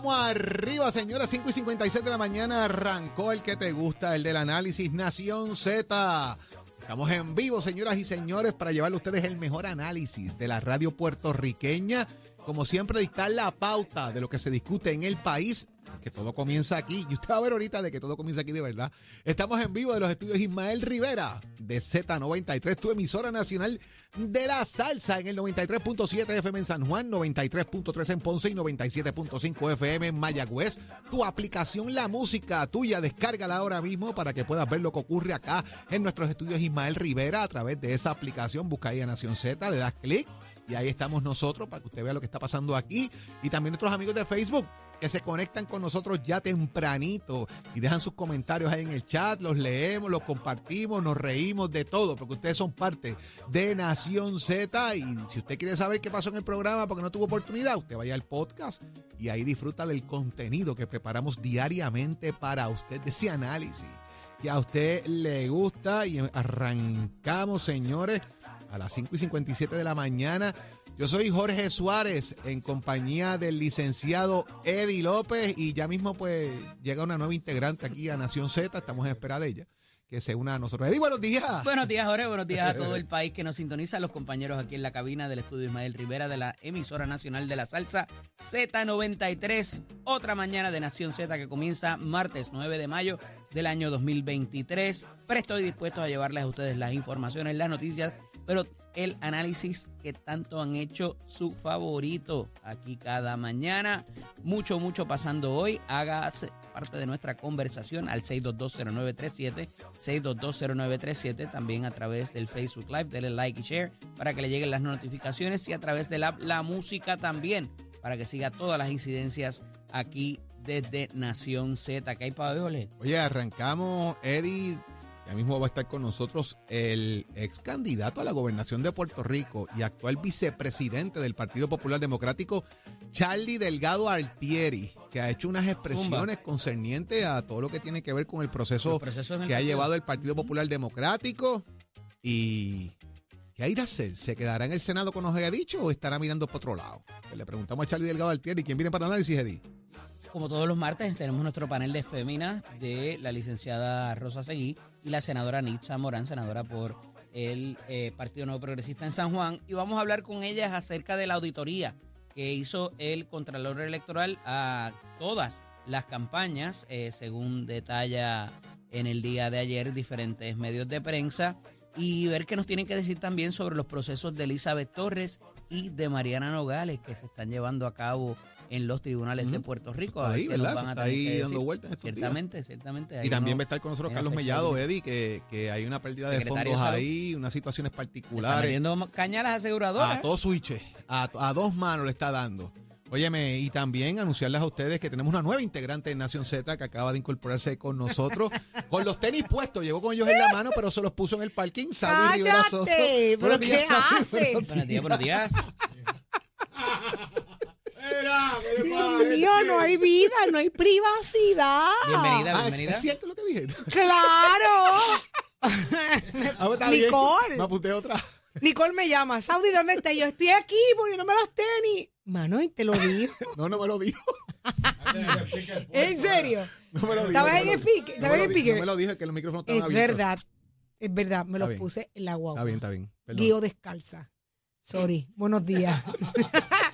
Vamos arriba, señora. 5 y 56 de la mañana arrancó el que te gusta, el del análisis Nación Z. Estamos en vivo, señoras y señores, para llevarle a ustedes el mejor análisis de la radio puertorriqueña. Como siempre, dictar la pauta de lo que se discute en el país, que todo comienza aquí. Y usted va a ver ahorita de que todo comienza aquí de verdad. Estamos en vivo de los estudios Ismael Rivera de Z93, tu emisora nacional de la salsa en el 93.7 FM en San Juan, 93.3 en Ponce y 97.5 FM en Mayagüez. Tu aplicación La Música tuya, descárgala ahora mismo para que puedas ver lo que ocurre acá en nuestros estudios Ismael Rivera a través de esa aplicación. Busca ahí a Nación Z, le das clic y ahí estamos nosotros para que usted vea lo que está pasando aquí. Y también nuestros amigos de Facebook que se conectan con nosotros ya tempranito y dejan sus comentarios ahí en el chat, los leemos, los compartimos, nos reímos de todo, porque ustedes son parte de Nación Z y si usted quiere saber qué pasó en el programa porque no tuvo oportunidad, usted vaya al podcast y ahí disfruta del contenido que preparamos diariamente para usted de ese análisis que a usted le gusta y arrancamos, señores, a las 5 y 57 de la mañana. Yo soy Jorge Suárez en compañía del licenciado Eddie López y ya mismo pues llega una nueva integrante aquí a Nación Z, estamos en espera de ella, que se una a nosotros. Eddie, buenos días. Buenos días, Jorge. Buenos días a todo el país que nos sintoniza, los compañeros aquí en la cabina del estudio Ismael Rivera de la emisora nacional de la salsa Z93. Otra mañana de Nación Z que comienza martes 9 de mayo del año 2023. Presto y dispuesto a llevarles a ustedes las informaciones, las noticias, pero el análisis que tanto han hecho su favorito aquí cada mañana. Mucho, mucho pasando hoy. Hágase parte de nuestra conversación al 6220937, 6220937, también a través del Facebook Live, denle like y share para que le lleguen las notificaciones y a través de la, la música también, para que siga todas las incidencias aquí desde Nación Z. ¿Qué hay para? Oye, arrancamos, Eddie. Ya mismo va a estar con nosotros el ex candidato a la gobernación de Puerto Rico y actual vicepresidente del Partido Popular Democrático, Charlie Delgado Altieri, que ha hecho unas expresiones concernientes a todo lo que tiene que ver con el proceso Los el que ha partido. llevado el Partido Popular Democrático y ¿qué hay de hacer? ¿Se quedará en el Senado nos haya dicho o estará mirando para otro lado? Le preguntamos a Charlie Delgado Altieri, ¿quién viene para análisis, Eddie? Como todos los martes, tenemos nuestro panel de féminas de la licenciada Rosa Seguí y la senadora Nitza Morán, senadora por el eh, Partido Nuevo Progresista en San Juan. Y vamos a hablar con ellas acerca de la auditoría que hizo el Contralor Electoral a todas las campañas, eh, según detalla en el día de ayer diferentes medios de prensa, y ver qué nos tienen que decir también sobre los procesos de Elizabeth Torres y de Mariana Nogales que se están llevando a cabo en los tribunales de. Puerto Rico. Está ahí, ¿verdad? van Eso a está ahí dando vueltas días. Ciertamente, ciertamente. Y también uno- va a estar con nosotros Carlos Mellado, de- Eddie, que, que hay una pérdida de fondos de ahí, unas situaciones Está particulares. metiendo cañas a las aseguradoras. A todo switch, a, a dos manos le está dando. Óyeme, y también anunciarles a ustedes que tenemos una nueva integrante en Nación Z que acaba de incorporarse con nosotros, con los tenis puestos, llegó con ellos en la mano, pero se los puso en el parking. Sabi Rivera Soto. ¡Cállate! ¿Pero Buenos qué haces? Buenos días, buenos días. Mío, no hay vida, no hay privacidad. Bienvenida, Ah, ¿es, bienvenida. es cierto lo que dije? ¡Claro! Ah, pues está. Nicole. Me apunté otra. Nicole me llama, Saudi, ¿dónde estás? Yo estoy aquí poniéndome los tenis. Mano, y te lo digo. No, no me lo dijo. ¿En serio? No me lo dijo. ¿Estabas en el pique? no ¿Estabas me en lo el pique? No me lo dije, que los micrófonos estaban Es verdad, es verdad, me Está los puse en la guagua. Está bien, está bien. Perdón. Guío descalza. Sorry, buenos días.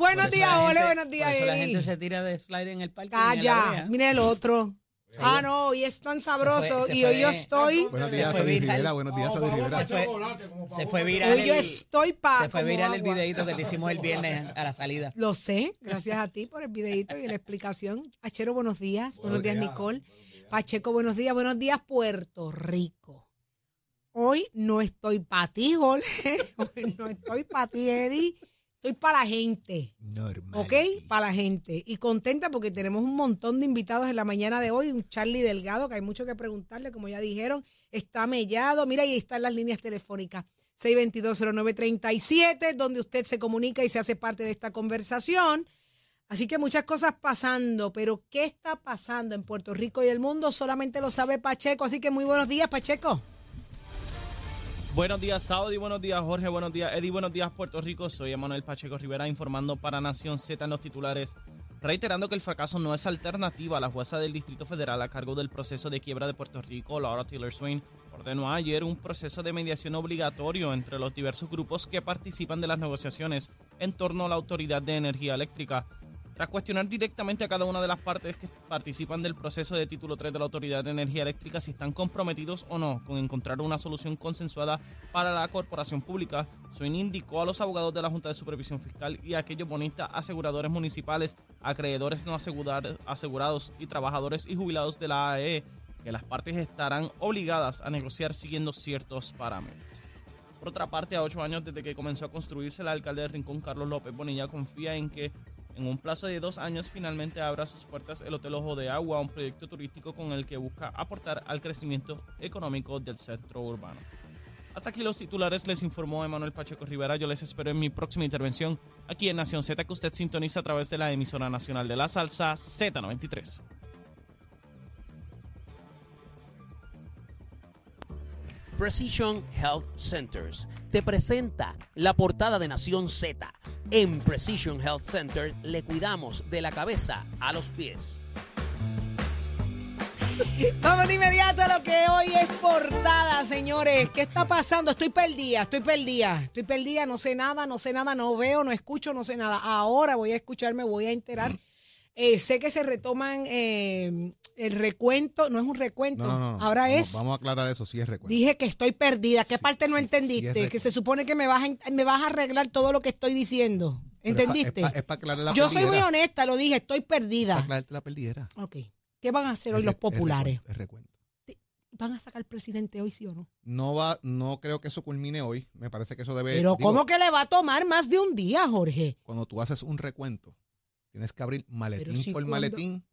buenos días, Ole, gente- buenos días, Por eso la gente se tira de slide en el parque. y en la Calla, brea. mira el otro. Ah, no, hoy es tan sabroso se y hoy fue- yo estoy, Buenos días, fue viral. Rivera. Buenos días, Sadie Rivera. Se fue, se fue viral. hoy yo el- estoy para. Se fue viral el videito que te hicimos el viernes a la salida. Lo sé, gracias a ti por el videito y la explicación. Achero, buenos días. Buenos días, Nicole. Pacheco, buenos días. Buenos días, Puerto Rico. Hoy no estoy para ti, Jorge. Hoy no estoy para ti, Eddie. Estoy para la gente. Normal. ¿Ok? Para la gente. Y contenta porque tenemos un montón de invitados en la mañana de hoy. Un Charlie Delgado, que hay mucho que preguntarle, como ya dijeron. Está mellado. Mira, ahí están las líneas telefónicas. 6220937, donde usted se comunica y se hace parte de esta conversación. Así que muchas cosas pasando, pero ¿qué está pasando en Puerto Rico y el mundo? Solamente lo sabe Pacheco. Así que muy buenos días, Pacheco. Buenos días, Saudi. Buenos días, Jorge. Buenos días, Eddie. Buenos días, Puerto Rico. Soy Emanuel Pacheco Rivera informando para Nación Z en los titulares, reiterando que el fracaso no es alternativa. La jueza del Distrito Federal a cargo del proceso de quiebra de Puerto Rico, Laura Taylor Swain, ordenó ayer un proceso de mediación obligatorio entre los diversos grupos que participan de las negociaciones en torno a la Autoridad de Energía Eléctrica. Tras cuestionar directamente a cada una de las partes que participan del proceso de título 3 de la Autoridad de Energía Eléctrica si están comprometidos o no con encontrar una solución consensuada para la corporación pública, Swin indicó a los abogados de la Junta de Supervisión Fiscal y a aquellos bonistas, aseguradores municipales, acreedores no asegurados y trabajadores y jubilados de la AE que las partes estarán obligadas a negociar siguiendo ciertos parámetros. Por otra parte, a ocho años desde que comenzó a construirse, el alcalde de Rincón, Carlos López Bonilla, confía en que en un plazo de dos años finalmente abra sus puertas el Hotel Ojo de Agua, un proyecto turístico con el que busca aportar al crecimiento económico del centro urbano. Hasta aquí los titulares, les informó Emanuel Pacheco Rivera. Yo les espero en mi próxima intervención aquí en Nación Z, que usted sintoniza a través de la emisora nacional de la salsa Z93. Precision Health Centers te presenta la portada de Nación Z. En Precision Health Center le cuidamos de la cabeza a los pies. Vamos de inmediato a lo que hoy es portada, señores. ¿Qué está pasando? Estoy perdida, estoy perdida. Estoy perdida, no sé nada, no sé nada, no veo, no escucho, no sé nada. Ahora voy a escucharme, voy a enterar. Eh, sé que se retoman eh, el recuento, no es un recuento, No, no, no. ahora es. Vamos a aclarar eso, sí es recuento. Dije que estoy perdida. ¿Qué Sí, parte no sí, entendiste? que se supone que me vas, a, me vas a arreglar todo lo que estoy diciendo. ¿Entendiste? Es para aclarar la Yo soy muy honesta, lo dije, estoy Para perdida. aclararte la perdidera. Ok. ¿Qué van a hacer hoy los re- es populares? recuento, Es recuento. ¿Van a sacar al presidente hoy, sí o no? No va, no creo que eso culmine hoy. Me parece que eso debe. Pero digo, ¿cómo que le va a tomar más de un día, Jorge? Cuando tú haces un recuento, tienes que abrir maletín si por cuando- maletín,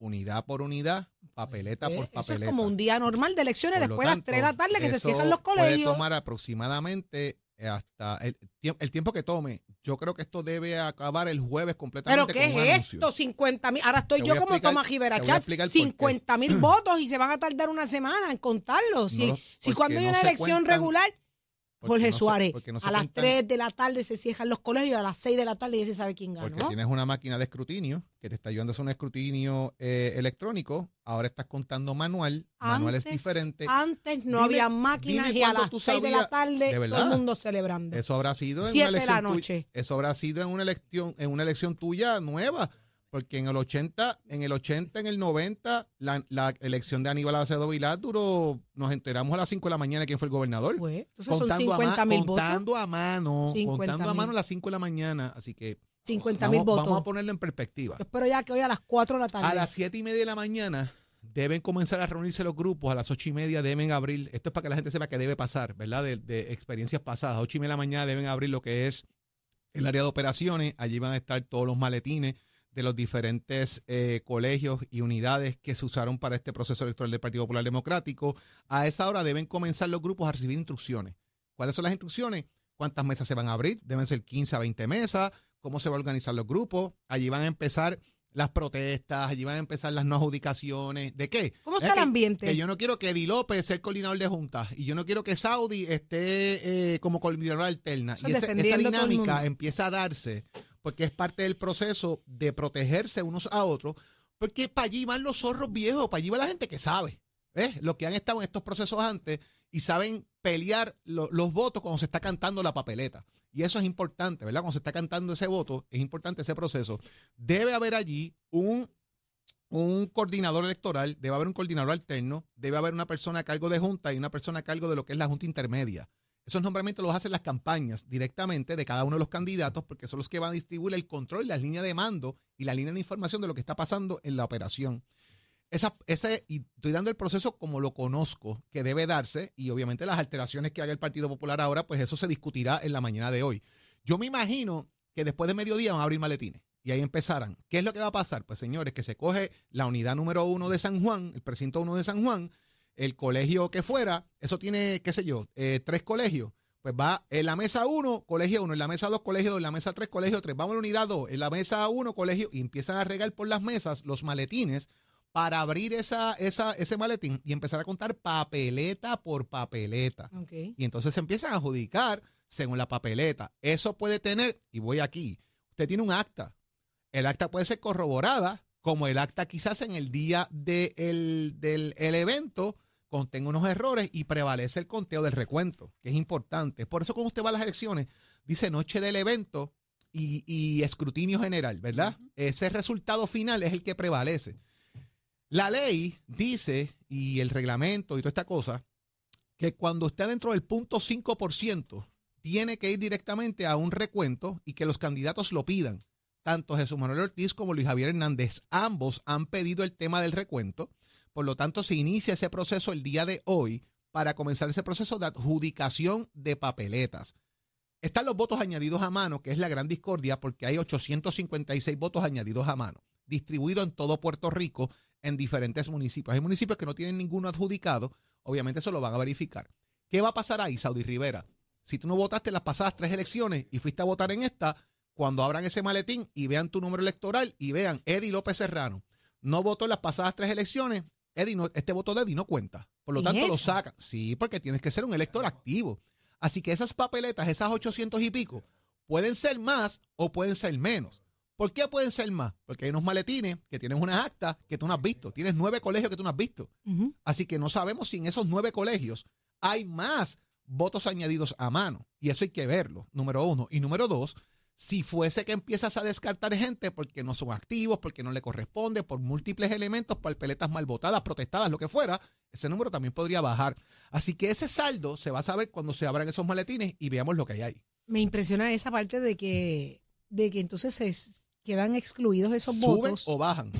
unidad por unidad, papeleta por Eso papeleta. es como un día normal de elecciones, Por después de las tanto, 3 de la tarde que se eso cierran los Puede colegios. tomar aproximadamente eh, hasta el, el tiempo que tome. Yo creo que esto debe acabar el jueves ¿Pero completamente. qué con es anuncio. esto? 50 mil. Ahora estoy yo como explicar- Tomás te Rivera voy a Chat. explicar por qué. 50 mil votos y se van a tardar una semana en contarlos. Si, No si porque cuando hay no una elección cuentan- regular, Jorge no Suárez, porque no a las cuentan- 3 de la tarde se cierran los colegios y a las 6 de la tarde ya se sabe quién Porque ganó. tienes una máquina de escrutinio que te está ayudando a hacer un escrutinio eh, electrónico. Ahora estás contando manual. Manual es diferente. Antes no Dime- había máquinas y a las tú 6 de la tarde ¿de todo el mundo celebrando. Eso habrá sido en Siete una de la elección tuya- eso habrá sido en una elección en una elección tuya nueva, porque en el 80, en el 80, en el 90 la, la elección de Aníbal Acevedo Vilar duró nos enteramos a las 5 de la mañana quién fue el gobernador. Pues, entonces son a 50 ma- mil votos. contando a mano, 50 contando a mano a las 5 de la mañana, así que 50 mil votos. vamos a ponerlo en perspectiva. Yo espero ya que hoy a las 4 de la tarde. A las siete y media de la mañana deben comenzar a reunirse los grupos, a las ocho y media deben abrir, esto es para que la gente sepa que debe pasar, ¿verdad? De, de experiencias pasadas, ocho y media de la mañana deben abrir lo que es el área de operaciones, allí van a estar todos los maletines de los diferentes eh, colegios y unidades que se usaron para este proceso electoral del Partido Popular Democrático. A esa hora deben comenzar los grupos a recibir instrucciones. ¿Cuáles son las instrucciones? ¿Cuántas mesas se van a abrir? Deben ser 15 a 20 mesas. ¿Cómo se van a organizar los grupos? Allí van a empezar las protestas, allí van a empezar las no adjudicaciones. ¿De qué? ¿Cómo Es está el que- ambiente? Que yo no quiero que Eddie López sea el coordinador de juntas y yo no quiero que Saudi esté eh, como coordinador alterna. Eso y ese- esa dinámica empieza a darse porque es parte del proceso de protegerse unos a otros, porque para allí van los zorros viejos, para allí va la gente que sabe. Los que han estado en estos procesos antes y saben pelear lo- los votos cuando se está cantando la papeleta. Y eso es importante, ¿verdad? Cuando se está cantando ese voto, es importante ese proceso. Debe haber allí un, un coordinador electoral, debe haber un coordinador alterno, debe haber una persona a cargo de junta y una persona a cargo de lo que es la junta intermedia. Esos nombramientos los hacen las campañas directamente de cada uno de los candidatos porque son los que van a distribuir el control y las líneas de mando y la línea de información de lo que está pasando en la operación. Esa, ese, y estoy dando el proceso como lo conozco, que debe darse, y obviamente las alteraciones que haga el Partido Popular ahora, pues eso se discutirá en la mañana de hoy. Yo me imagino que después de mediodía van a abrir maletines. Y ahí empezarán. ¿Qué es lo que va a pasar? Pues señores, que se coge la unidad número uno de San Juan, el precinto uno de San Juan, el colegio que fuera, eso tiene, qué sé yo, eh, tres colegios. Pues va en la mesa uno, colegio uno, en la mesa dos, colegio dos, en la mesa tres, colegio tres. Vamos a la unidad dos, en la mesa uno, colegio, y empiezan a regar por las mesas los maletines para abrir esa, esa, ese maletín y empezar a contar papeleta por papeleta. Y entonces se empiezan a adjudicar según la papeleta. Eso puede tener, y voy aquí, usted tiene un acta. El acta puede ser corroborada, como el acta quizás en el día de el- del el evento contenga unos errores y prevalece el conteo del recuento, que es importante. Por eso cuando usted va a las elecciones, dice noche del evento y, y escrutinio general, ¿verdad? Ese resultado final es el que prevalece. La ley dice, y el reglamento y toda esta cosa, que cuando esté dentro del punto 5%, tiene que ir directamente a un recuento y que los candidatos lo pidan. Tanto Jesús Manuel Ortiz como Luis Javier Hernández, ambos han pedido el tema del recuento. Por lo tanto, se inicia ese proceso el día de hoy para comenzar ese proceso de adjudicación de papeletas. Están los votos añadidos a mano, que es la gran discordia, porque hay 856 votos añadidos a mano, distribuidos en todo Puerto Rico en diferentes municipios. Hay municipios que no tienen ninguno adjudicado, obviamente eso lo van a verificar. ¿Qué va a pasar ahí, Saudi Rivera? Si tú no votaste las pasadas tres elecciones y fuiste a votar en esta, cuando abran ese maletín y vean tu número electoral y vean Eddie López Serrano, no votó en las pasadas tres elecciones, Eddie no- este voto de Eddie no cuenta. Por lo ¿Es tanto, lo eso? sacan. Sí, porque tienes que ser un elector activo. Así que esas papeletas, esas 800 y pico, pueden ser más o pueden ser menos. ¿Por qué pueden ser más? Porque hay unos maletines que tienen unas actas que tú no has visto. Tienes nueve colegios que tú no has visto. Así que no sabemos si en esos nueve colegios hay más votos añadidos a mano. Y eso hay que verlo, número uno. Y número dos, si fuese que empiezas a descartar gente porque no son activos, porque no le corresponde, por múltiples elementos, por peletas mal votadas, protestadas, lo que fuera, ese número también podría bajar. Así que ese saldo se va a saber cuando se abran esos maletines y veamos lo que hay ahí. Me impresiona esa parte de que, de que entonces se quedan excluidos esos Suben votos, o bajan.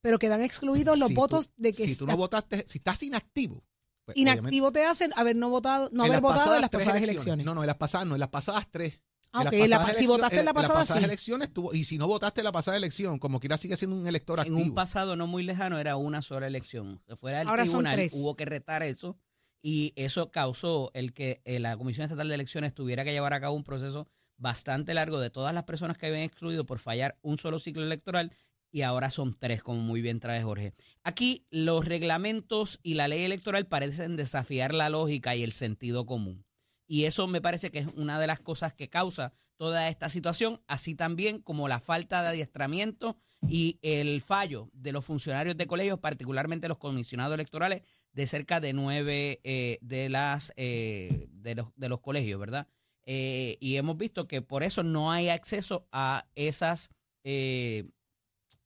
pero quedan excluidos los Si tú- votos de que si tú no votaste, si estás inactivo. pues, inactivo te hacen haber no votado, no en haber votado en las pasadas elecciones. No, no, en las pasadas no, en las pasadas tres. Ah, En las en la si votaste en la pasada, En las pasadas sí. elecciones, tú- y si no votaste en la pasada elección, como quiera sigue siendo un elector En activo. un pasado no muy lejano era una sola elección. Se fuera al Ahora son tribunal, tres. hubo que retar eso y eso causó el que eh, la Comisión Estatal de Elecciones tuviera que llevar a cabo un proceso bastante largo de todas las personas que habían excluido por fallar un solo ciclo electoral y ahora son tres, como muy bien trae Jorge. Aquí los reglamentos y la ley electoral parecen desafiar la lógica y el sentido común. Y eso me parece que es una de las cosas que causa toda esta situación, así también como la falta de adiestramiento y el fallo de los funcionarios de colegios, particularmente los comisionados electorales de cerca de nueve eh, de las eh, de, los, de los colegios, ¿verdad? Eh, y hemos visto que por eso no hay acceso a esas eh,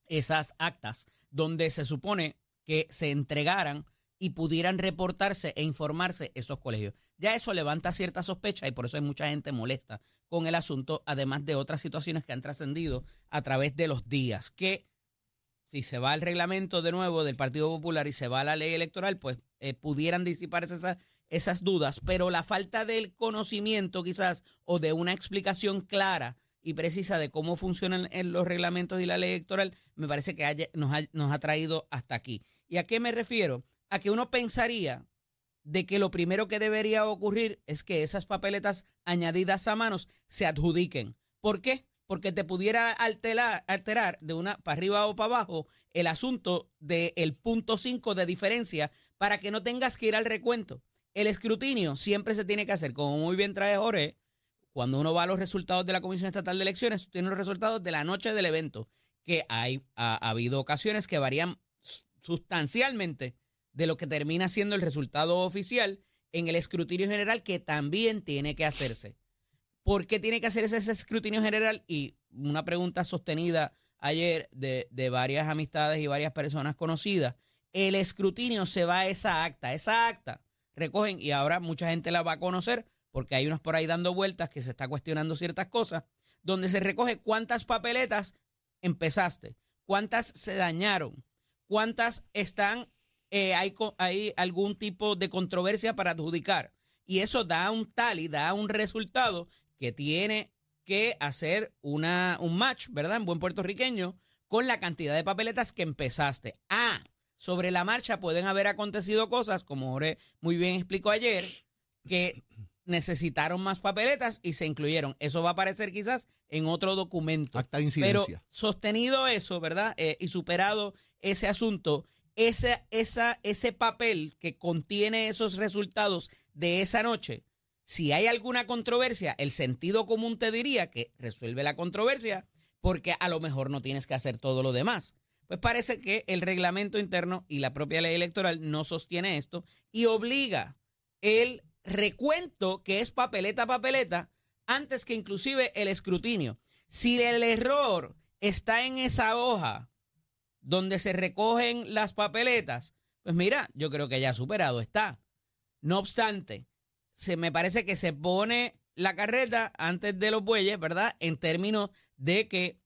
esas actas donde se supone que se entregaran y pudieran reportarse e informarse esos colegios. Ya eso levanta cierta sospecha y por eso hay mucha gente molesta con el asunto, además de otras situaciones que han trascendido a través de los días, que si se va al reglamento de nuevo del Partido Popular y se va a la ley electoral, pues eh, pudieran disiparse esas, esas dudas, pero la falta del conocimiento quizás o de una explicación clara y precisa de cómo funcionan eh, los reglamentos y la ley electoral, me parece que haya- nos, ha, nos ha traído hasta aquí. ¿Y a qué me refiero? A que uno pensaría de que lo primero que debería ocurrir es que esas papeletas añadidas a manos se adjudiquen. ¿Por qué? Porque te pudiera alterar, alterar de una para arriba o para abajo el asunto del punto 5 de diferencia para que no tengas que ir al recuento. El escrutinio siempre se tiene que hacer, como muy bien trae Jorge, cuando uno va a los resultados de la Comisión Estatal de Elecciones, tiene los resultados de la noche del evento, que hay, ha, ha habido ocasiones que varían sustancialmente de lo que termina siendo el resultado oficial en el escrutinio general que también tiene que hacerse. ¿Por qué tiene que hacerse ese escrutinio general? Y una pregunta sostenida ayer de, de varias amistades y varias personas conocidas. El escrutinio se va a esa acta. Esa acta recogen y ahora mucha gente la va a conocer porque hay unos por ahí dando vueltas que se está cuestionando ciertas cosas, donde se recoge cuántas papeletas empezaste, cuántas se dañaron, cuántas están, eh, hay, hay algún tipo de controversia para adjudicar. Y eso da un tal y da un resultado que tiene que hacer una, un match, ¿verdad? En buen puertorriqueño, con la cantidad de papeletas que empezaste. Ah, sobre la marcha pueden haber acontecido cosas, como Jorge muy bien explicó ayer, que necesitaron más papeletas y se incluyeron. Eso va a aparecer quizás en otro documento. Acta de Pero incidencia. sostenido eso, ¿verdad? Eh, y superado ese asunto, ese, esa, ese papel que contiene esos resultados de esa noche, si hay alguna controversia, el sentido común te diría que resuelve la controversia porque a lo mejor no tienes que hacer todo lo demás. Pues parece que el reglamento interno y la propia ley electoral no sostiene esto y obliga el recuento, que es papeleta a papeleta, antes que inclusive el escrutinio. Si el error está en esa hoja donde se recogen las papeletas, pues mira, yo creo que ya superado está. No obstante, se me parece que se pone la carreta antes de los bueyes, ¿verdad? En términos de que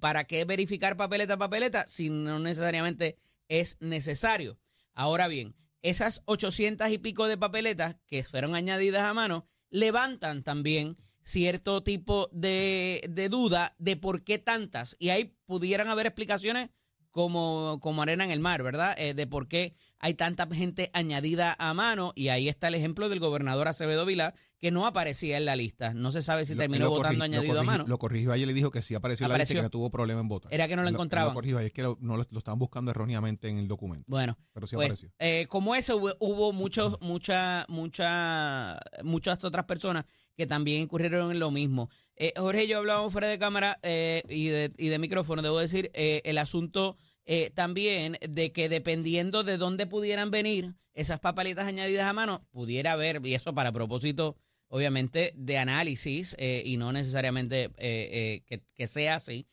para qué verificar papeleta a papeleta si no necesariamente es necesario. Ahora bien, esas 800 y pico de papeletas que fueron añadidas a mano levantan también cierto tipo de, de duda de por qué tantas. Y ahí pudieran haber explicaciones como, como arena en el mar, ¿verdad? Eh, de por qué hay tanta gente añadida a mano. Y ahí está el ejemplo del gobernador Acevedo Vilá, que no aparecía en la lista. No se sabe si Lo- terminó lo votando corrigi- lo añadido a mano. Lo corrigió ayer y le dijo que sí apareció, en la lista y que no tuvo problema en votar. Era que no lo encontraban. Lo corrigió ayer, es que lo, no lo, lo estaban buscando erróneamente en el documento. Bueno, Pero sí pues, apareció. eh, como eso hubo, hubo muchos, mucha, mucha, muchas otras personas que también incurrieron en lo mismo. Eh, Jorge yo hablábamos fuera de cámara eh, y, de, y de micrófono, debo decir, eh, el asunto eh, también de que dependiendo de dónde pudieran venir esas papeletas añadidas a mano, pudiera haber, y eso para propósito, obviamente, de análisis eh, y no necesariamente que, que sea así,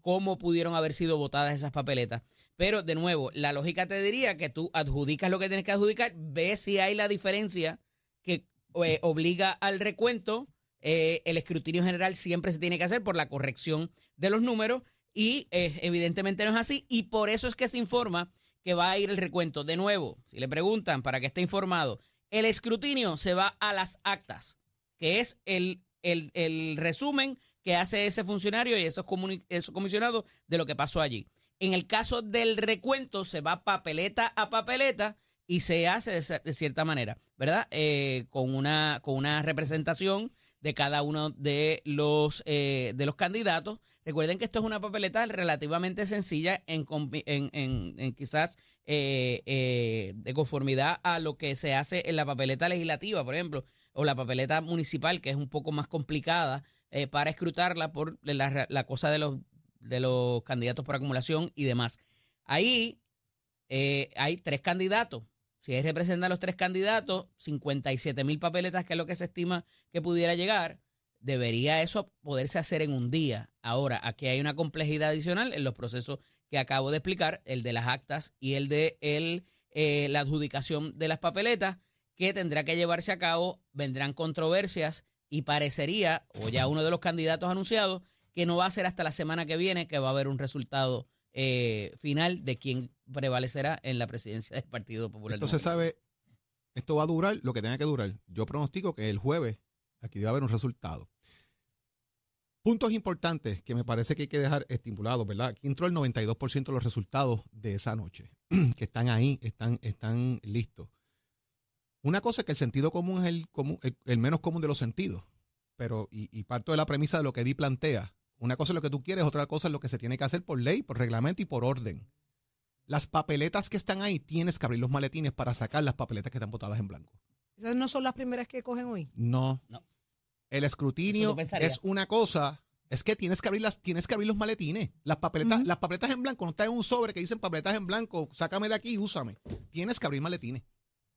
cómo pudieron haber sido votadas esas papeletas. Pero, de nuevo, la lógica te diría que tú adjudicas lo que tienes que adjudicar, ves si hay la diferencia que obliga al recuento. Eh, el escrutinio general siempre se tiene que hacer por la corrección de los números y eh, evidentemente no es así y por eso es que se informa que va a ir el recuento. De nuevo, si le preguntan para que esté informado, el escrutinio se va a las actas, que es el, el, el resumen que hace ese funcionario y esos, esos comisionados de lo que pasó allí. En el caso del recuento, se va papeleta a papeleta y se hace de, de cierta manera, ¿verdad? Eh, con, una, con una representación de cada uno de los, eh, de los candidatos. Recuerden que esto es una papeleta relativamente sencilla en, en- en quizás eh, eh, de conformidad a lo que se hace en la papeleta legislativa, por ejemplo, o la papeleta municipal, que es un poco más complicada eh, para escrutarla por la, la cosa de los, de los candidatos por acumulación y demás. Ahí eh, hay tres candidatos. Si él representa a los tres candidatos, 57 mil papeletas, que es lo que se estima que pudiera llegar, debería eso poderse hacer en un día. Ahora, aquí hay una complejidad adicional en los procesos que acabo de explicar, el de las actas y el de eh, la adjudicación de las papeletas, que tendrá que llevarse a cabo, vendrán controversias y parecería, o ya uno de los candidatos anunciados, que no va a ser hasta la semana que viene que va a haber un resultado eh, final de quién prevalecerá en la presidencia del Partido Popular. Esto se sabe, esto va a durar lo que tenga que durar. Yo pronostico que el jueves aquí debe haber un resultado. Puntos importantes que me parece que hay que dejar estipulados, ¿verdad? Aquí entró el 92% de los resultados de esa noche, que están ahí, están, están listos. Una cosa es que el sentido común es el, común- el, el menos común de los sentidos, pero, y, y parto de la premisa de lo que Di plantea. Una cosa es lo que tú quieres, otra cosa es lo que se tiene que hacer por ley, por reglamento y por orden. Las papeletas que están ahí, tienes que abrir los maletines para sacar las papeletas que están botadas en blanco. Esas no son las primeras que cogen hoy. No. No. El escrutinio es una cosa, es que tienes que abrir las, tienes que abrir los maletines. Las papeletas, las papeletas en blanco no están en un sobre que dicen papeletas en blanco, sácame de aquí y úsame. Tienes que abrir maletines.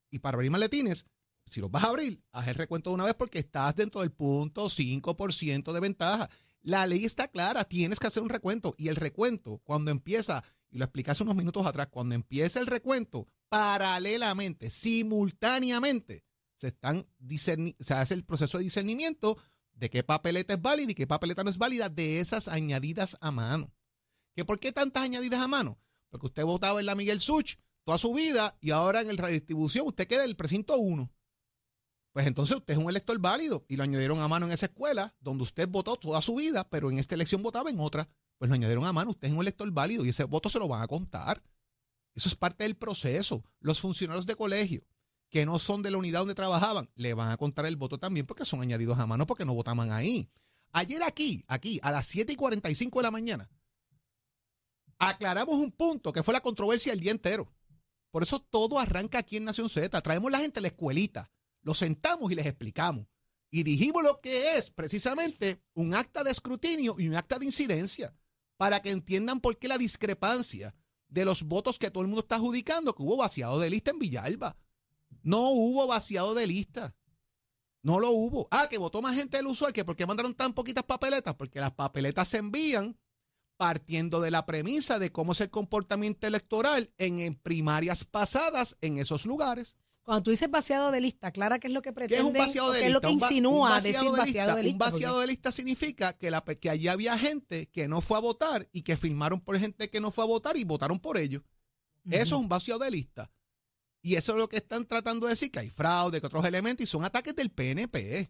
Y para abrir maletines, si los vas a abrir, haz el recuento de una vez porque estás dentro del punto 5% de ventaja. La ley está clara, tienes que hacer un recuento. Y el recuento, cuando empieza, y lo expliqué hace unos minutos atrás, cuando empieza el recuento, paralelamente, simultáneamente, se, están se hace el proceso de discernimiento de qué papeleta es válida y qué papeleta no es válida de esas añadidas a mano. ¿Que ¿Por qué tantas añadidas a mano? Porque usted votaba en la Miguel Such toda su vida y ahora en el redistribución usted queda en el precinto 1. Pues entonces usted es un elector válido y lo añadieron a mano en esa escuela donde usted votó toda su vida, pero en esta elección votaba en otra. Pues lo añadieron a mano, usted es un elector válido y ese voto se lo van a contar. Eso es parte del proceso. Los funcionarios de colegio que no son de la unidad donde trabajaban, le van a contar el voto también porque son añadidos a mano porque no votaban ahí. Ayer aquí, aquí, a las 7 y 45 de la mañana, aclaramos un punto que fue la controversia el día entero. Por eso todo arranca aquí en Nación Z. Traemos la gente a la escuelita, los sentamos y les explicamos. Y dijimos lo que es precisamente un acta de escrutinio y un acta de incidencia para que entiendan por qué la discrepancia de los votos que todo el mundo está adjudicando, que hubo vaciado de lista en Villalba. No hubo vaciado de lista. No lo hubo. Ah, que votó más gente del usual, que por qué mandaron tan poquitas papeletas, porque las papeletas se envían partiendo de la premisa de cómo es el comportamiento electoral en primarias pasadas en esos lugares. Cuando tú dices vaciado de lista, Clara, ¿qué es lo que ¿Qué pretende? es un vaciado de ¿Qué lista? es lo que Un un insinúa vaciado decir de vaciado de lista? Un vaciado de lista significa que, la, que allí había gente que no fue a votar y que firmaron por gente que no fue a votar y votaron por ellos. Eso es un vaciado de lista. Y eso es lo que están tratando de decir, que hay fraude, que otros elementos, y son ataques del PNP.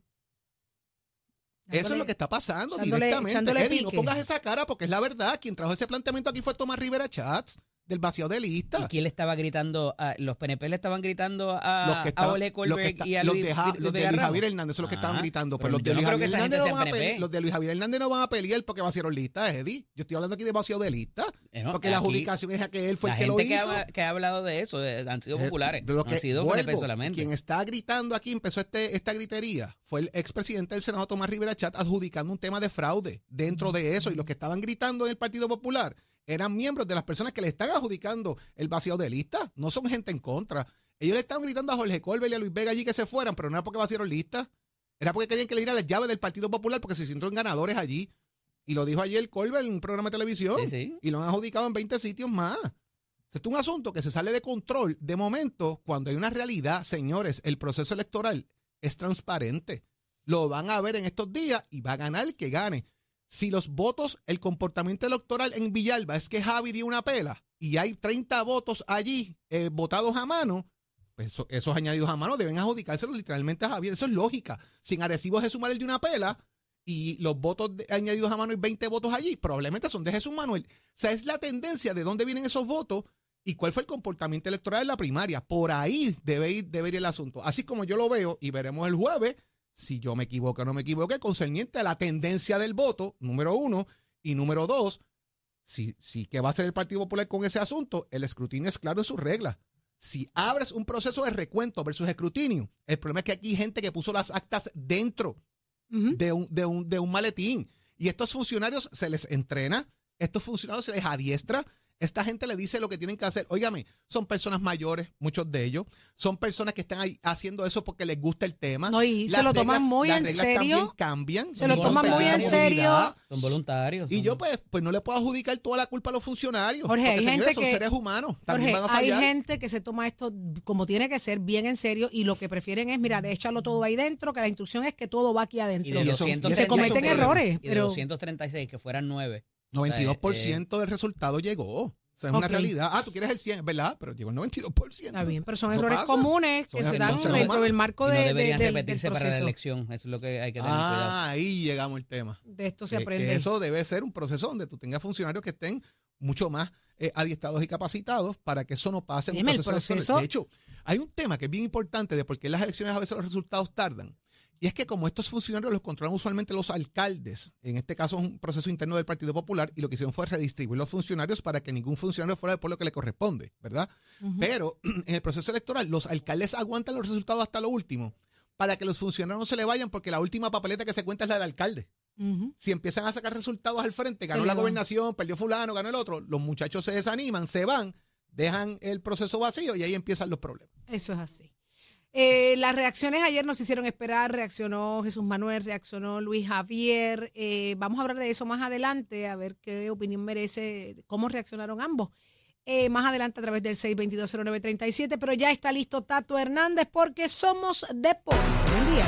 Eso es lo que está pasando directamente. Eddie, no pongas esa cara porque es la verdad. Quien trajo ese planteamiento aquí fue Tomás Rivera Chats, del vaciado de ¿Y lista. quién le estaba gritando? A, los PNP le estaban gritando Los a, que a estaban- Ole los que está- y a los Luis, de Ja- Luis los de Luis. Javier Hernández son los que estaban Ajá, gritando. Pero pero los de, no Luis que Javier Hernández no van a pelear, los de Luis Javier Hernández no van a pelear porque vaciaron listas, Eddie. Yo estoy hablando aquí de vacío de lista. Eh, no, porque la adjudicación es a que él fue la el que lo que hizo. ha, que ha hablado de eso eh, han sido Eh, populares. de lo que- han sido vuelvo, PNP solamente. Quien está gritando aquí, empezó este, esta gritería, fue el expresidente del Senado, Tomás Rivera Chat, adjudicando un tema de fraude dentro de eso. Y los que estaban gritando en el Partido Popular eran miembros de las personas que le están adjudicando el vacío de lista. No son gente en contra. Ellos le estaban gritando a Jorge Colbert y a Luis Vega allí que se fueran, pero no era porque vaciaron lista. Era porque querían que le dieran las llaves del Partido Popular porque se sintieron ganadores allí. Y lo dijo ayer Colbert en un programa de televisión. Sí, sí. Y lo han adjudicado en 20 sitios más. Esto es un asunto que se sale de control de momento cuando hay una realidad, señores. El proceso electoral es transparente. Lo van a ver en estos días y va a ganar el que gane. Si los votos, el comportamiento electoral en Villalba es que Javi dio una pela y hay 30 votos allí eh, votados a mano, pues eso- esos añadidos a mano deben adjudicárselos literalmente a Javier. Eso es lógica. Sin Arecibo Jesús Manuel de una pela y los votos añadidos a mano y 20 votos allí, probablemente son de Jesús Manuel. O sea, es la tendencia de dónde vienen esos votos y cuál fue el comportamiento electoral en la primaria. Por ahí debe ir, debe ir el asunto. Así como yo lo veo y veremos el jueves si yo me equivoco o no me equivoqué, concerniente a la tendencia del voto, número uno, y número dos, si, si qué va a hacer el Partido Popular con ese asunto, el escrutinio es claro en sus reglas. Si abres un proceso de recuento versus escrutinio, el problema es que aquí hay gente que puso las actas dentro de un, de un, de un maletín. Y estos funcionarios se les entrena, estos funcionarios se les adiestra, esta gente le dice lo que tienen que hacer. Óigame, son personas mayores, muchos de ellos, son personas que están ahí haciendo eso porque les gusta el tema. No, y se Las lo toman reglas- muy las en reglas serio. también cambian. Se lo toman muy en serio. Son voluntarios. Y son- yo pues, pues no le puedo adjudicar toda la culpa a los funcionarios. Jorge, porque, hay señores, gente son que- seres humanos. También Jorge, van a hay fallar. gente que se toma esto como tiene que ser, bien en serio, y lo que prefieren es, mira, de echarlo todo ahí dentro, que la instrucción es que todo va aquí y adentro. de Y eso- y 236, se cometen errores, Y de pero- 236, que fueran 9. 92% del resultado llegó. O sea, es una realidad. Ah, tú quieres el 100, ¿verdad? Pero llegó el 92%. Está bien, pero son errores pasa. comunes que Son se dan dentro humanos. del marco Y no de, de- deberían del, repetirse para la proceso. elección. Eso es lo que hay que tener cuidado. Ah, ahí llegamos al tema. De esto se Que- que aprende. eso debe ser un proceso donde tú tengas funcionarios que estén mucho más eh, adiestrados y capacitados para que eso no pase en un Dime, el proceso, proceso- De hecho, hay un tema que es bien importante de por qué en las elecciones a veces los resultados tardan. Y es que como estos funcionarios los controlan usualmente los alcaldes, en este caso es un proceso interno del Partido Popular, y lo que hicieron fue redistribuir los funcionarios para que ningún funcionario fuera del pueblo que le corresponde, ¿verdad? Pero en el proceso electoral los alcaldes aguantan los resultados hasta lo último para que los funcionarios no se le vayan porque la última papeleta que se cuenta es la del alcalde si empiezan a sacar resultados al frente, ganó la gobernación, perdió fulano, ganó el otro, los muchachos se desaniman, se van, dejan el proceso vacío y ahí empiezan los problemas. Eso es así. Eh, las reacciones ayer nos hicieron esperar, reaccionó Jesús Manuel, reaccionó Luis Javier. Eh, vamos a hablar de eso más adelante, a ver qué opinión merece, cómo reaccionaron ambos. Eh, más adelante a través del 6220937, pero ya está listo Tato Hernández porque somos deporte. Buen día.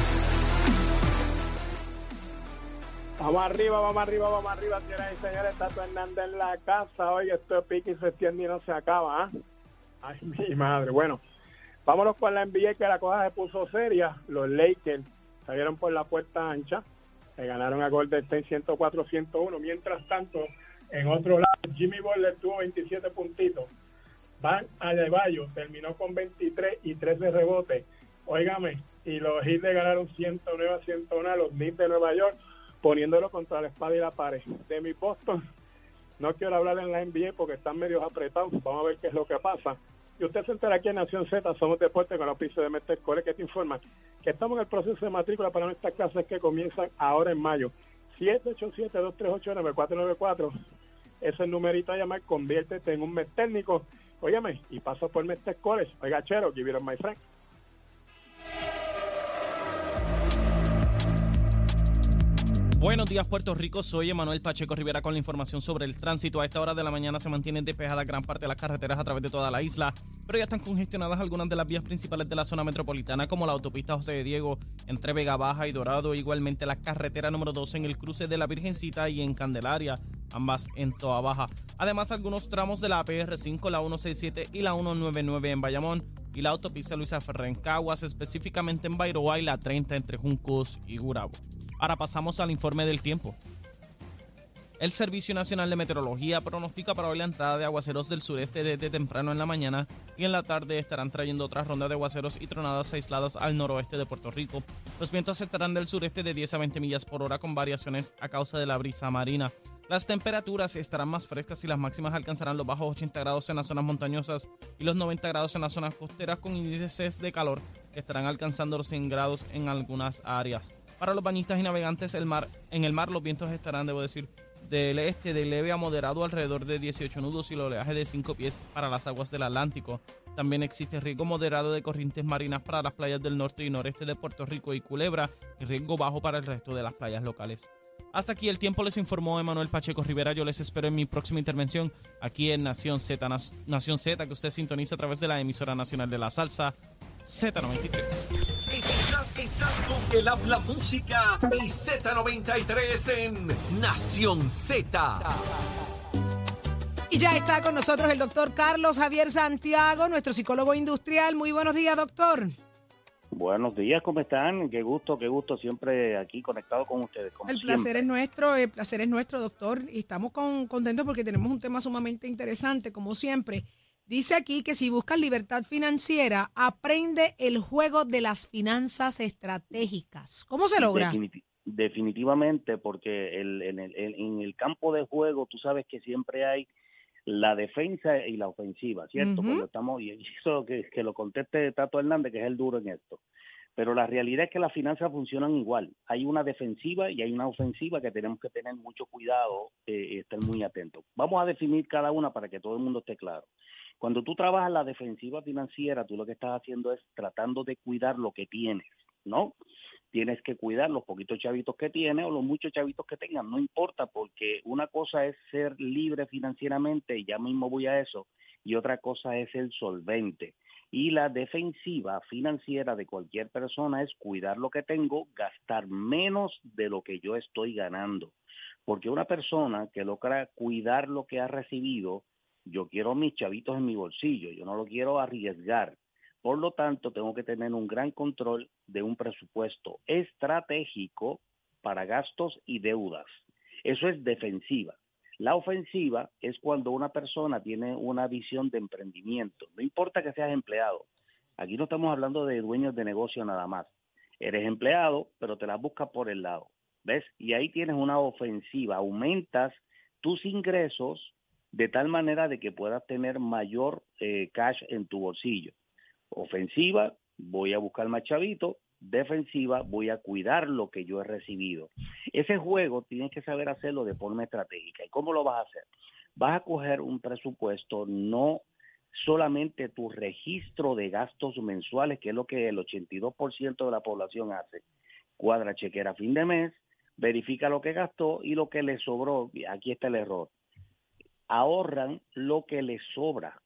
Vamos arriba, vamos arriba, vamos arriba, señoras y señores. Tato Hernández en la casa. Oye, esto pique y se extiende y no se acaba. ¿ah? Ay, mi madre. Bueno, Vámonos con la NBA que la cosa se puso seria. Los Lakers salieron por la puerta ancha, le ganaron a Golden State 104-101. Mientras tanto, en otro lado, Jimmy Butler tuvo 27 puntitos. Van Adebayo terminó con 23 y 13 rebotes. Óigame, y los Heat le ganaron 109 a 101 a los Knicks de Nueva York, poniéndolo contra la espada y la pared. De mi Boston, no quiero hablar en la NBA porque están medio apretados. Vamos a ver qué es lo que pasa. Y usted se entera aquí en Nación Z, somos deporte con la oficio de Mestre Core que te informa que estamos en el proceso de matrícula para nuestras clases que comienzan ahora en mayo. 787-238-9494 es el numerito a llamar, conviértete en un mes técnico. Óyeme, y paso por Mestre College. Oiga, chero, give it up, my friend. Buenos días Puerto Rico, soy Emanuel Pacheco Rivera con la información sobre el tránsito. A esta hora de la mañana se mantienen despejadas gran parte de las carreteras a través de toda la isla, pero ya están congestionadas algunas de las vías principales de la zona metropolitana como la autopista José de Diego entre Vega Baja y Dorado, igualmente la carretera número 12 en el cruce de la Virgencita y en Candelaria, ambas en Toa Baja. Además algunos tramos de la APR5, la 167 y la 199 en Bayamón y la autopista Luisa Ferrer en Caguas, específicamente en Bairoa y la 30 entre Juncos y Gurabo. Ahora pasamos al informe del tiempo. El Servicio Nacional de Meteorología pronostica para hoy la entrada de aguaceros del sureste desde temprano en la mañana y en la tarde estarán trayendo otras rondas de aguaceros y tronadas aisladas al noroeste de Puerto Rico. Los vientos estarán del sureste de 10 a 20 millas por hora con variaciones a causa de la brisa marina. Las temperaturas estarán más frescas y las máximas alcanzarán los bajos 80 grados en las zonas montañosas y los 90 grados en las zonas costeras con índices de calor que estarán alcanzando los 100 grados en algunas áreas. Para los bañistas y navegantes el mar, en el mar los vientos estarán, debo decir, del este de leve a moderado alrededor de 18 nudos y el oleaje de 5 pies para las aguas del Atlántico. También existe riesgo moderado de corrientes marinas para las playas del norte y noreste de Puerto Rico y Culebra y riesgo bajo para el resto de las playas locales. Hasta aquí el tiempo les informó Emanuel Pacheco Rivera. Yo les espero en mi próxima intervención aquí en Nación Z, Nación Z, que usted sintoniza a través de la emisora nacional de la salsa Z93. Estás, con el habla música y Z93 en Nación Z. Y ya está con nosotros el doctor Carlos Javier Santiago, nuestro psicólogo industrial. Muy buenos días, doctor. Buenos días, ¿cómo están? Qué gusto, qué gusto siempre aquí conectado con ustedes. el placer es nuestro, el placer es nuestro, doctor. Y estamos con, contentos porque tenemos un tema sumamente interesante, como siempre. Dice aquí que si buscas libertad financiera, aprende el juego de las finanzas estratégicas. ¿Cómo se logra? definitivamente, porque el, en, el, en, el, campo de juego tú sabes que siempre hay la defensa y la ofensiva, ¿cierto? Cuando estamos, y eso que, que lo conteste Tato Hernández, que es el duro en esto. Pero la realidad es que las finanzas funcionan igual. Hay una defensiva y hay una ofensiva que tenemos que tener mucho cuidado eh, y estar muy atentos. Vamos a definir cada una para que todo el mundo esté claro. Cuando tú trabajas la defensiva financiera, tú lo que estás haciendo es tratando de cuidar lo que tienes, ¿no? Tienes que cuidar los poquitos chavitos que tienes o los muchos chavitos que tengas, no importa, porque una cosa es ser libre financieramente, ya mismo voy a eso, y otra cosa es el solvente. Y la defensiva financiera de cualquier persona es cuidar lo que tengo, gastar menos de lo que yo estoy ganando. Porque una persona que logra cuidar lo que ha recibido, yo quiero mis chavitos en mi bolsillo, yo no lo quiero arriesgar. Por lo tanto, tengo que tener un gran control de un presupuesto estratégico para gastos y deudas. Eso es defensiva. La ofensiva es cuando una persona tiene una visión de emprendimiento. No importa que seas empleado. Aquí no estamos hablando de dueños de negocio nada más. Eres empleado, pero te la buscas por el lado. ¿Ves? Y ahí tienes una ofensiva. Aumentas tus ingresos de tal manera de que puedas tener mayor eh, cash en tu bolsillo. Ofensiva, voy a buscar más chavito, defensiva, voy a cuidar lo que yo he recibido. Ese juego tienes que saber hacerlo de forma estratégica. ¿Y cómo lo vas a hacer? Vas a coger un presupuesto, no solamente tu registro de gastos mensuales, que es lo que el 82% de la población hace. Cuadra chequera a fin de mes, verifica lo que gastó y lo que le sobró. Aquí está el error ahorran lo que les sobra.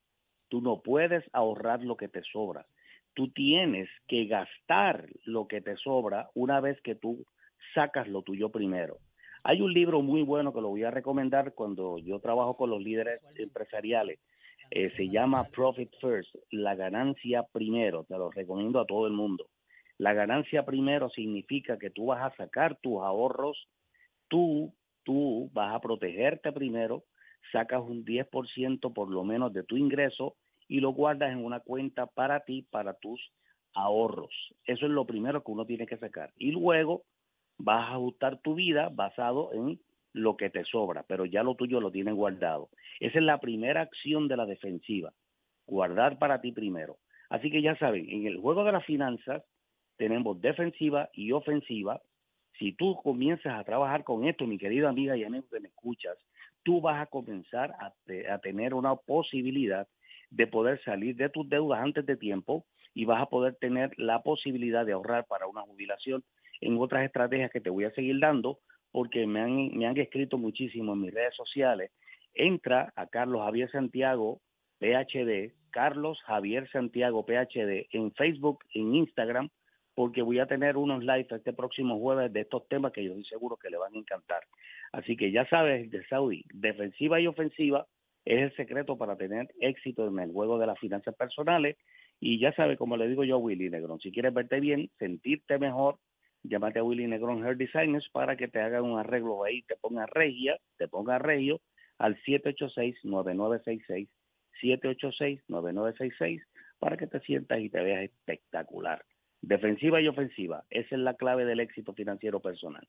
Tú no puedes ahorrar lo que te sobra. Tú tienes que gastar lo que te sobra una vez que tú sacas lo tuyo primero. Hay un libro muy bueno que lo voy a recomendar cuando yo trabajo con los líderes empresariales. Eh, se llama Profit First, la ganancia primero, te lo recomiendo a todo el mundo. La ganancia primero significa que tú vas a sacar tus ahorros, tú, tú vas a protegerte primero, sacas un 10% por lo menos de tu ingreso y lo guardas en una cuenta para ti, para tus ahorros. Eso es lo primero que uno tiene que sacar. Y luego vas a ajustar tu vida basado en lo que te sobra, pero ya lo tuyo lo tienes guardado. Esa es la primera acción de la defensiva, guardar para ti primero. Así que ya saben, en el juego de las finanzas tenemos defensiva y ofensiva. Si tú comienzas a trabajar con esto, mi querida amiga y amigo que me escuchas, tú vas a comenzar a, tener una posibilidad de poder salir de tus deudas antes de tiempo y vas a poder tener la posibilidad de ahorrar para una jubilación en otras estrategias que te voy a seguir dando porque me han, me han escrito muchísimo en mis redes sociales. Entra a Carlos Javier Santiago PhD, Carlos Javier Santiago PhD en Facebook, en Instagram, porque voy a tener unos live este próximo jueves de estos temas que yo estoy seguro que le van a encantar. Así que ya sabes, de Saudi, defensiva y ofensiva es el secreto para tener éxito en el juego de las finanzas personales. Y ya sabes, como le digo yo a Willy Negrón, si quieres verte bien, sentirte mejor, llámate a Willy Negrón Hair Designers para que te hagan un arreglo ahí, te ponga regia, te ponga regio al 786-9966, 786-9966, para que te sientas y te veas espectacular. Defensiva y ofensiva, esa es la clave del éxito financiero personal.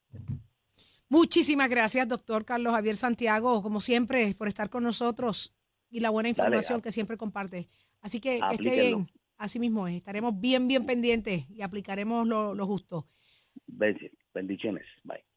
Muchísimas gracias, doctor Carlos Javier Santiago, como siempre, por estar con nosotros y la buena información que siempre comparte. Así que que esté bien, así mismo es, estaremos bien, bien pendientes y aplicaremos lo, lo justo. Bendiciones. Bye.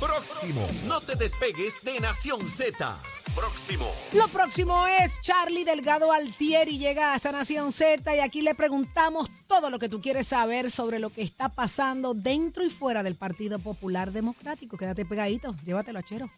Próximo. No te despegues de Nación Z. Próximo. Lo próximo es Charlie Delgado Altieri llega hasta Nación Z y aquí le preguntamos todo lo que tú quieres saber sobre lo que está pasando dentro y fuera del Partido Popular Democrático. Quédate pegadito, llévatelo a Chero.